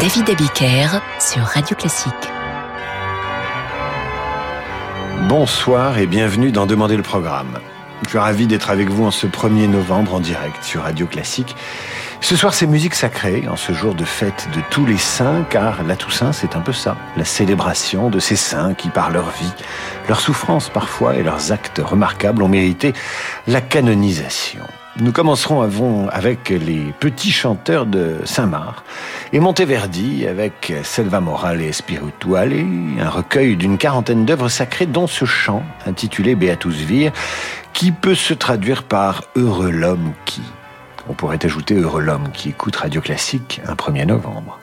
David Abiker sur Radio Classique. Bonsoir et bienvenue dans Demander le programme. Je suis ravi d'être avec vous en ce 1er novembre en direct sur Radio Classique. Ce soir, c'est musique sacrée, en ce jour de fête de tous les saints, car la Toussaint, c'est un peu ça, la célébration de ces saints qui, par leur vie, leur souffrance parfois et leurs actes remarquables, ont mérité la canonisation. Nous commencerons avec les petits chanteurs de Saint-Marc et Monteverdi avec Selva Morale et Spirituale, un recueil d'une quarantaine d'œuvres sacrées dont ce chant intitulé Beatus Vir qui peut se traduire par Heureux l'homme qui. On pourrait ajouter Heureux l'homme qui écoute Radio Classique un 1er novembre.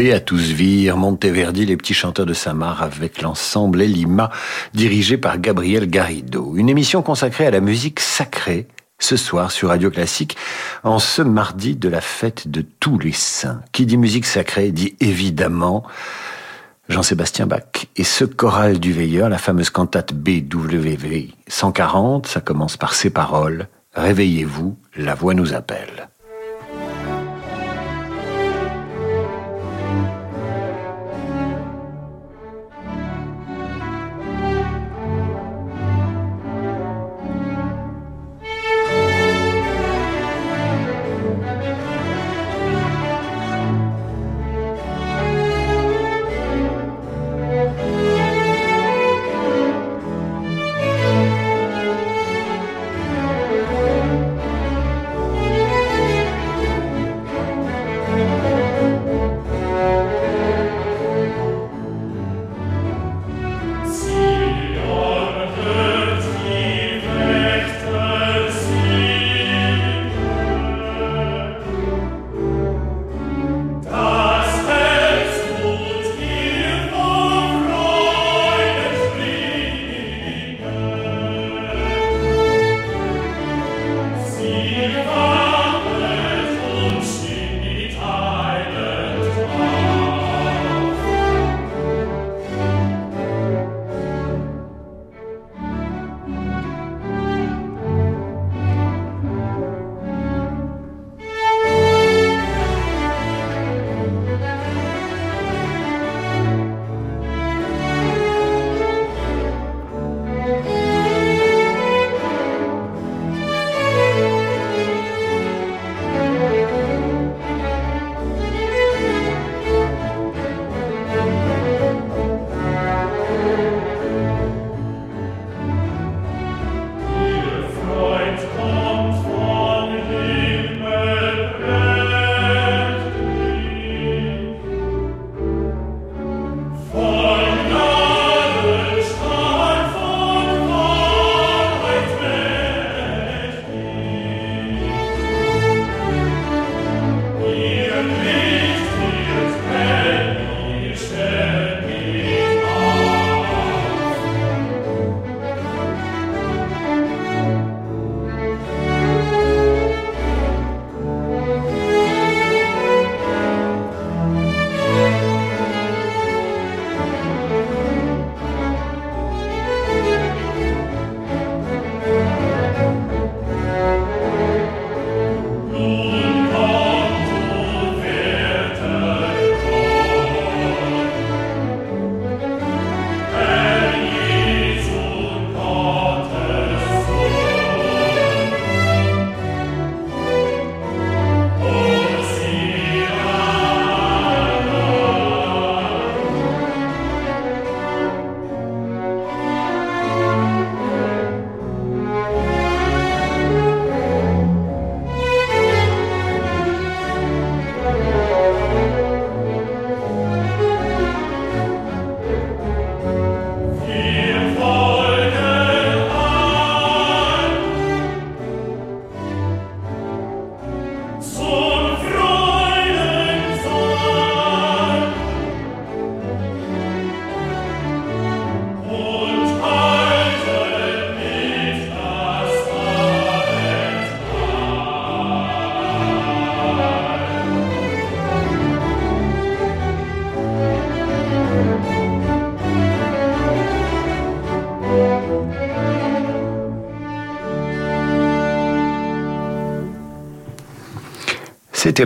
Beatusvir, Monteverdi, les petits chanteurs de Samar avec l'ensemble Elima, dirigé par Gabriel Garrido. Une émission consacrée à la musique sacrée, ce soir sur Radio Classique, en ce mardi de la fête de tous les saints. Qui dit musique sacrée dit évidemment Jean-Sébastien Bach. Et ce choral du veilleur, la fameuse cantate BWV 140, ça commence par ces paroles. Réveillez-vous, la voix nous appelle.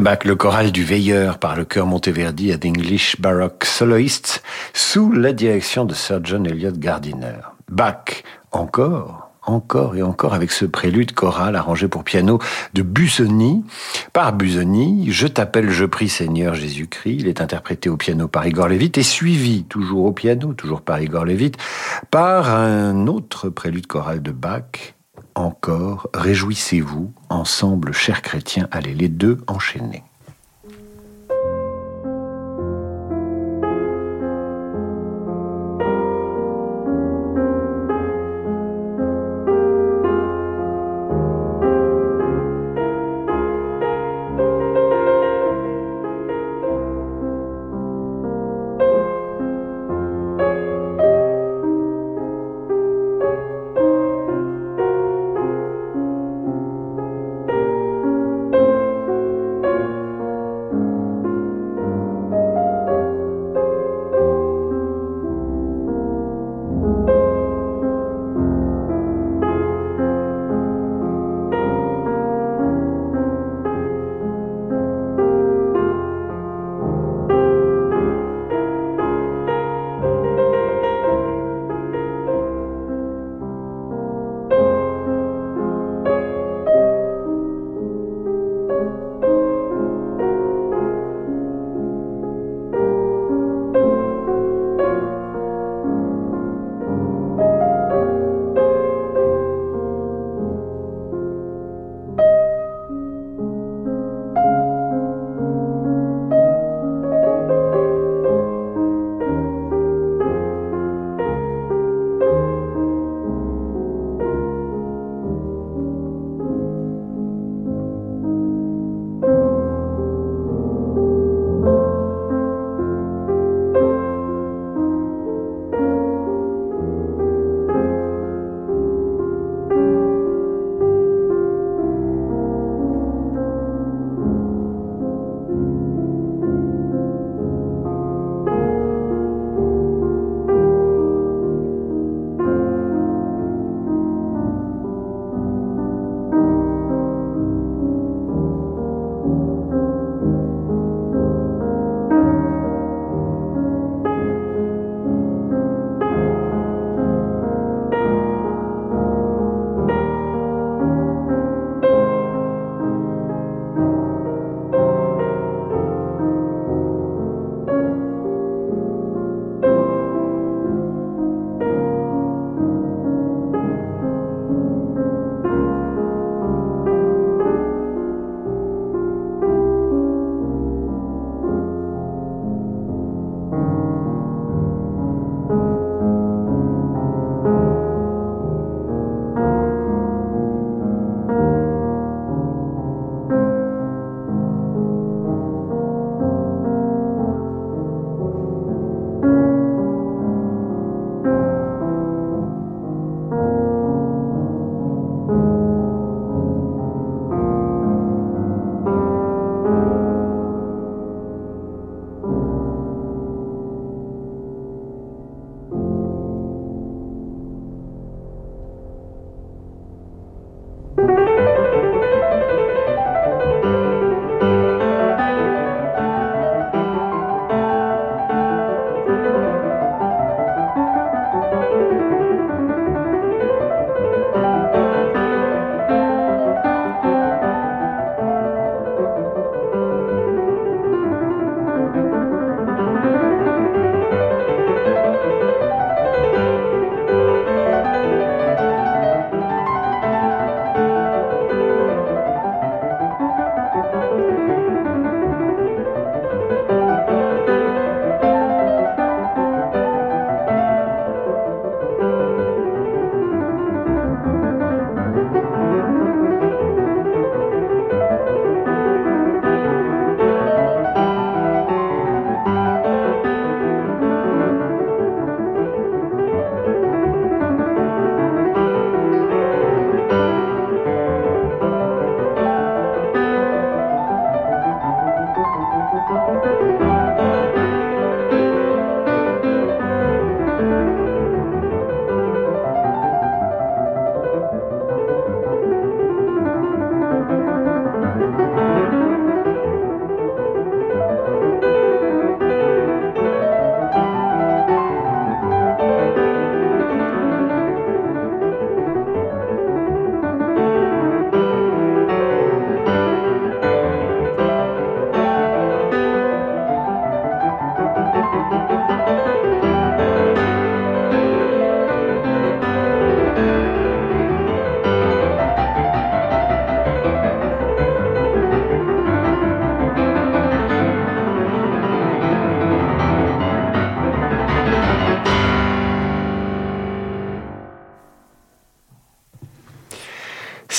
Bach, le choral du Veilleur par le chœur Monteverdi et d'English Baroque Soloists sous la direction de Sir John Eliot Gardiner. Bach, encore, encore et encore avec ce prélude choral arrangé pour piano de Busoni, par Busoni, Je t'appelle, je prie Seigneur Jésus-Christ. Il est interprété au piano par Igor Levit et suivi, toujours au piano, toujours par Igor Levit, par un autre prélude choral de Bach, encore, réjouissez-vous, ensemble, chers chrétiens, allez les deux enchaîner.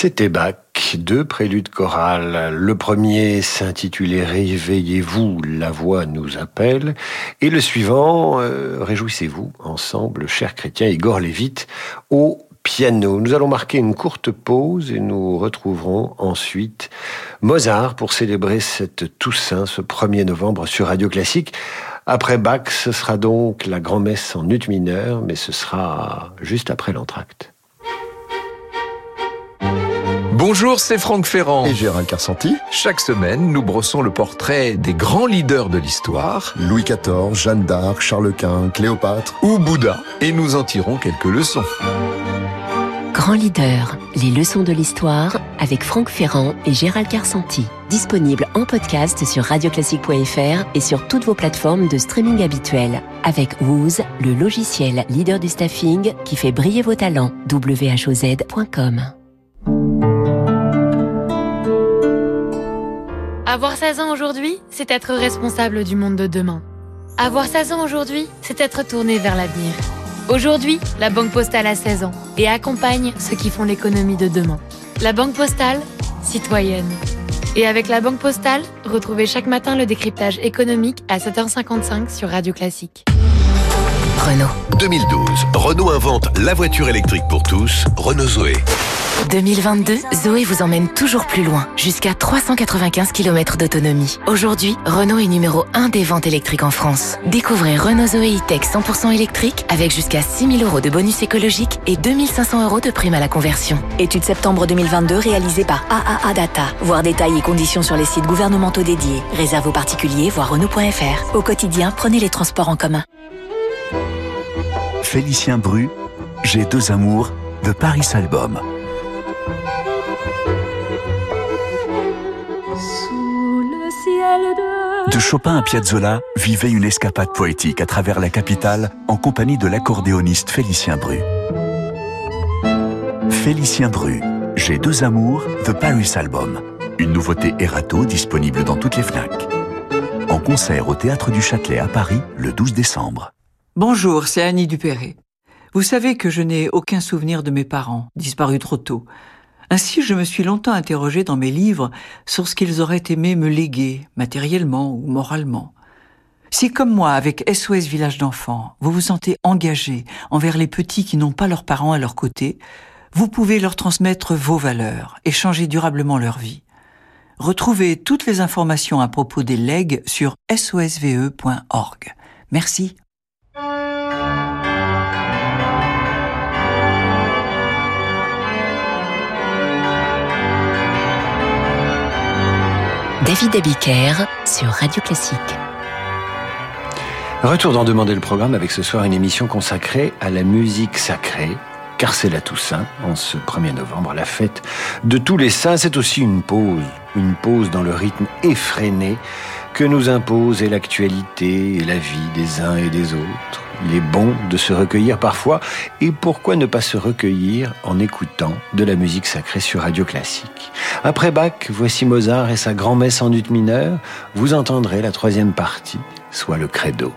C'était Bach, deux préludes chorales. Le premier s'intitulait Réveillez-vous, la voix nous appelle. Et le suivant, euh, Réjouissez-vous, ensemble, chers chrétiens, Igor Lévite, au piano. Nous allons marquer une courte pause et nous retrouverons ensuite Mozart pour célébrer cette Toussaint, ce 1er novembre sur Radio Classique. Après Bach, ce sera donc la grand-messe en ut mineur, mais ce sera juste après l'entracte. Bonjour, c'est Franck Ferrand. Et Gérald Carsanti. Chaque semaine, nous brossons le portrait des grands leaders de l'histoire. Louis XIV, Jeanne d'Arc, Charles Quint, Cléopâtre. Ou Bouddha. Et nous en tirons quelques leçons. Grand leader, les leçons de l'histoire avec Franck Ferrand et Gérald Carsanti. Disponible en podcast sur radioclassique.fr et sur toutes vos plateformes de streaming habituelles. Avec Wooz, le logiciel leader du staffing qui fait briller vos talents. whoz.com. Avoir 16 ans aujourd'hui, c'est être responsable du monde de demain. Avoir 16 ans aujourd'hui, c'est être tourné vers l'avenir. Aujourd'hui, la Banque Postale a 16 ans et accompagne ceux qui font l'économie de demain. La Banque Postale, citoyenne. Et avec la Banque Postale, retrouvez chaque matin le décryptage économique à 7h55 sur Radio Classique. Renault. 2012, Renault invente la voiture électrique pour tous, Renault Zoé. 2022, Zoé vous emmène toujours plus loin, jusqu'à 395 km d'autonomie. Aujourd'hui, Renault est numéro 1 des ventes électriques en France. Découvrez Renault Zoé E-Tech 100% électrique avec jusqu'à 6000 euros de bonus écologique et 2500 euros de prime à la conversion. Étude septembre 2022 réalisée par AAA Data. Voir détails et conditions sur les sites gouvernementaux dédiés. Réserve aux particuliers, voir Renault.fr. Au quotidien, prenez les transports en commun. Félicien Bru, J'ai deux amours de Paris Album. De Chopin à Piazzolla, vivez une escapade poétique à travers la capitale en compagnie de l'accordéoniste Félicien Bru. Félicien Bru, J'ai deux amours, The Paris Album. Une nouveauté Erato disponible dans toutes les FNAC. En concert au Théâtre du Châtelet à Paris le 12 décembre. Bonjour, c'est Annie Dupéré. Vous savez que je n'ai aucun souvenir de mes parents, disparus trop tôt. Ainsi, je me suis longtemps interrogé dans mes livres sur ce qu'ils auraient aimé me léguer, matériellement ou moralement. Si, comme moi, avec SOS Village d'enfants, vous vous sentez engagé envers les petits qui n'ont pas leurs parents à leur côté, vous pouvez leur transmettre vos valeurs et changer durablement leur vie. Retrouvez toutes les informations à propos des legs sur sosve.org. Merci. David Abiker sur Radio Classique. Retour d'en demander le programme avec ce soir une émission consacrée à la musique sacrée, car c'est la Toussaint, en ce 1er novembre, la fête de tous les saints. C'est aussi une pause, une pause dans le rythme effréné que nous impose l'actualité et la vie des uns et des autres. Il est bon de se recueillir parfois, et pourquoi ne pas se recueillir en écoutant de la musique sacrée sur Radio Classique? Après Bach, voici Mozart et sa grand-messe en ut mineur. Vous entendrez la troisième partie, soit le credo.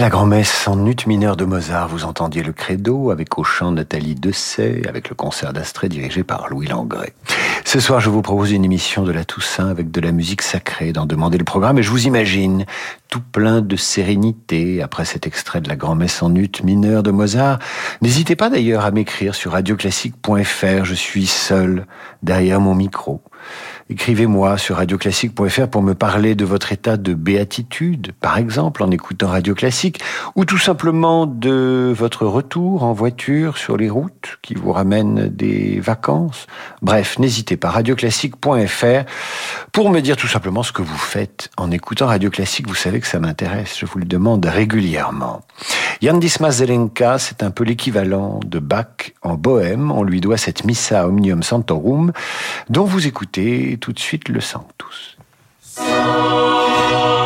La grand-messe en ut mineur de Mozart, vous entendiez le credo avec au chant Nathalie Dessay, avec le concert d'Astrée dirigé par Louis Langré. Ce soir, je vous propose une émission de la Toussaint avec de la musique sacrée dans Demander le programme et je vous imagine tout plein de sérénité après cet extrait de la grand-messe en ut mineur de Mozart. N'hésitez pas d'ailleurs à m'écrire sur radioclassique.fr, je suis seul derrière mon micro. Écrivez-moi sur radioclassique.fr pour me parler de votre état de béatitude, par exemple en écoutant Radio Classique, ou tout simplement de votre retour en voiture sur les routes qui vous ramènent des vacances. Bref, n'hésitez pas, radioclassique.fr pour me dire tout simplement ce que vous faites en écoutant Radio Classique. Vous savez que ça m'intéresse, je vous le demande régulièrement. Yandis Zelenka, c'est un peu l'équivalent de Bach en bohème. On lui doit cette Missa Omnium Santorum dont vous écoutez tout de suite le Sanctus. Sanctus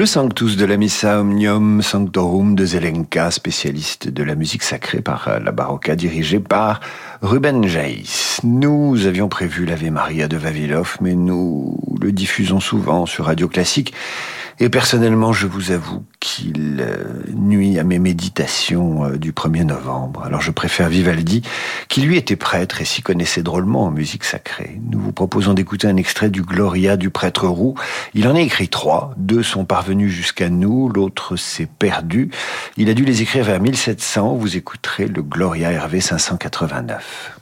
Le Sanctus de la Missa Omnium Sanctorum de Zelenka, spécialiste de la musique sacrée par la Barocca, dirigé par Ruben Jaïs. Nous avions prévu l'Ave Maria de Vavilov, mais nous le diffusons souvent sur Radio Classique. Et personnellement, je vous avoue euh, nuit à mes méditations euh, du 1er novembre. Alors je préfère Vivaldi, qui lui était prêtre et s'y connaissait drôlement en musique sacrée. Nous vous proposons d'écouter un extrait du Gloria du prêtre roux. Il en a écrit trois. Deux sont parvenus jusqu'à nous, l'autre s'est perdu. Il a dû les écrire vers 1700. Vous écouterez le Gloria RV 589.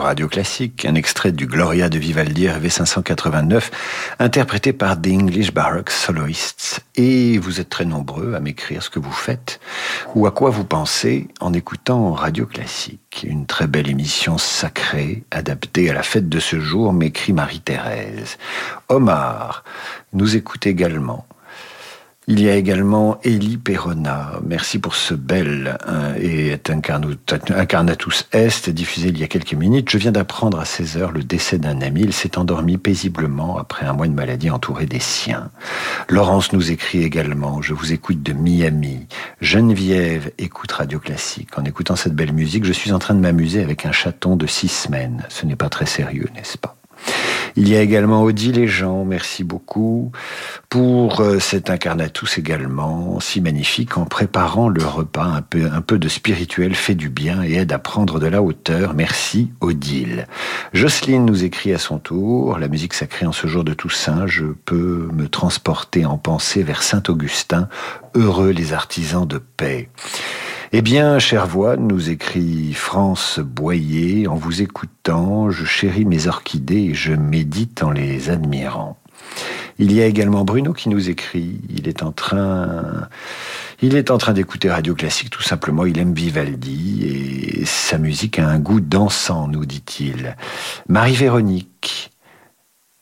Radio Classique, un extrait du Gloria de Vivaldi RV 589, interprété par The English Baroque Soloists. Et vous êtes très nombreux à m'écrire ce que vous faites ou à quoi vous pensez en écoutant Radio Classique. Une très belle émission sacrée, adaptée à la fête de ce jour, m'écrit Marie-Thérèse. Omar nous écoute également. Il y a également Elie Perona. Merci pour ce bel hein, et Incarnatus Est, diffusé il y a quelques minutes. Je viens d'apprendre à 16 heures le décès d'un ami. Il s'est endormi paisiblement après un mois de maladie entouré des siens. Laurence nous écrit également. Je vous écoute de Miami. Geneviève écoute Radio Classique. En écoutant cette belle musique, je suis en train de m'amuser avec un chaton de six semaines. Ce n'est pas très sérieux, n'est-ce pas? Il y a également Odile gens, merci beaucoup pour euh, cet incarnatus également, si magnifique, en préparant le repas, un peu, un peu de spirituel fait du bien et aide à prendre de la hauteur. Merci Odile. Jocelyne nous écrit à son tour, la musique sacrée en ce jour de Toussaint, je peux me transporter en pensée vers Saint-Augustin, heureux les artisans de paix. Eh bien, chère voix, nous écrit France Boyer, en vous écoutant, je chéris mes orchidées et je médite en les admirant. Il y a également Bruno qui nous écrit, il est en train, il est en train d'écouter Radio Classique tout simplement, il aime Vivaldi et sa musique a un goût dansant, nous dit-il. Marie-Véronique,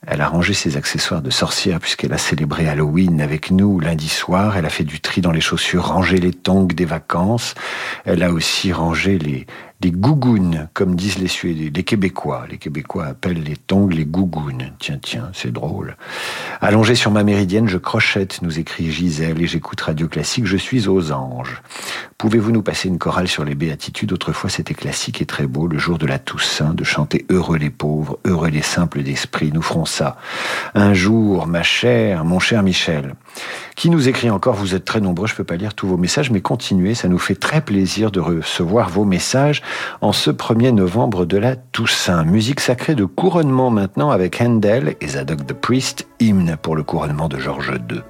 elle a rangé ses accessoires de sorcière puisqu'elle a célébré Halloween avec nous lundi soir. Elle a fait du tri dans les chaussures, rangé les tongs des vacances. Elle a aussi rangé les, les gougounes, comme disent les Suédois, les Québécois. Les Québécois appellent les tongs les gougounes. Tiens, tiens, c'est drôle. Allongé sur ma méridienne, je crochette, nous écrit Gisèle, et j'écoute Radio Classique, je suis aux anges. Pouvez-vous nous passer une chorale sur les béatitudes? Autrefois, c'était classique et très beau, le jour de la Toussaint, de chanter Heureux les pauvres, heureux les simples d'esprit. Nous ferons ça. Un jour, ma chère, mon cher Michel, qui nous écrit encore, vous êtes très nombreux, je ne peux pas lire tous vos messages, mais continuez, ça nous fait très plaisir de recevoir vos messages en ce 1er novembre de la Toussaint. Musique sacrée de couronnement maintenant avec Handel et Zadok the Priest, hymne pour le couronnement de Georges II.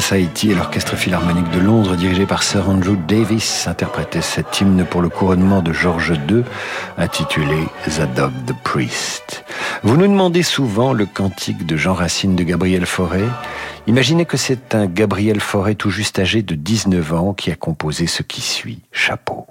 Society et l'Orchestre Philharmonique de Londres, dirigé par Sir Andrew Davis, interprétait cet hymne pour le couronnement de George II, intitulé Zadok the Priest. Vous nous demandez souvent le cantique de Jean Racine de Gabriel Fauré. Imaginez que c'est un Gabriel Fauré tout juste âgé de 19 ans qui a composé ce qui suit. Chapeau.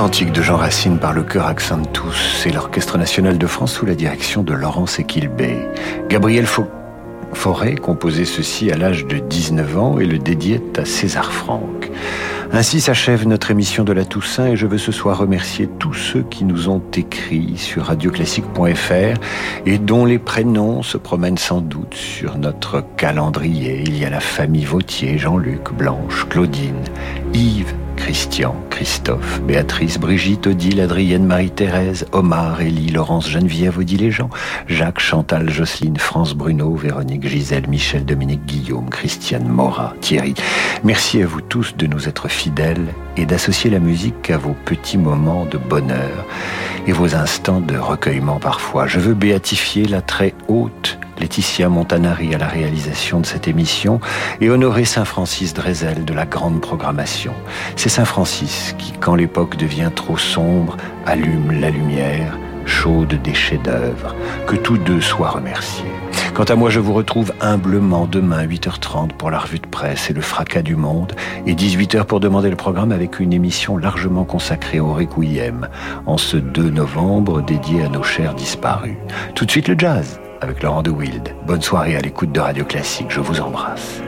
Cantique de Jean Racine par le chœur Accentus et l'Orchestre national de France sous la direction de Laurence Equilbé. Gabriel Fauré composait ceci à l'âge de 19 ans et le dédiait à César Franck. Ainsi s'achève notre émission de la Toussaint et je veux ce soir remercier tous ceux qui nous ont écrit sur radioclassique.fr et dont les prénoms se promènent sans doute sur notre calendrier. Il y a la famille Vautier, Jean-Luc, Blanche, Claudine, Yves, Christian, Christophe, Béatrice, Brigitte, Odile, Adrienne, Marie-Thérèse, Omar, Élie, Laurence, Geneviève, Odile et Jean, Jacques, Chantal, Jocelyne, France, Bruno, Véronique, Gisèle, Michel, Dominique, Guillaume, Christiane, Mora, Thierry. Merci à vous tous de nous être fidèles et d'associer la musique à vos petits moments de bonheur et vos instants de recueillement parfois. Je veux béatifier la très haute Laetitia Montanari à la réalisation de cette émission et honorer Saint Francis Drezel de la grande programmation. C'est Saint Francis qui, quand l'époque devient trop sombre, allume la lumière chaude des chefs-d'œuvre. Que tous deux soient remerciés. Quant à moi, je vous retrouve humblement demain 8h30 pour la revue de presse et le fracas du monde et 18h pour demander le programme avec une émission largement consacrée au Requiem en ce 2 novembre dédié à nos chers disparus. Tout de suite le jazz avec Laurent de Wild. Bonne soirée à l'écoute de Radio Classique, je vous embrasse.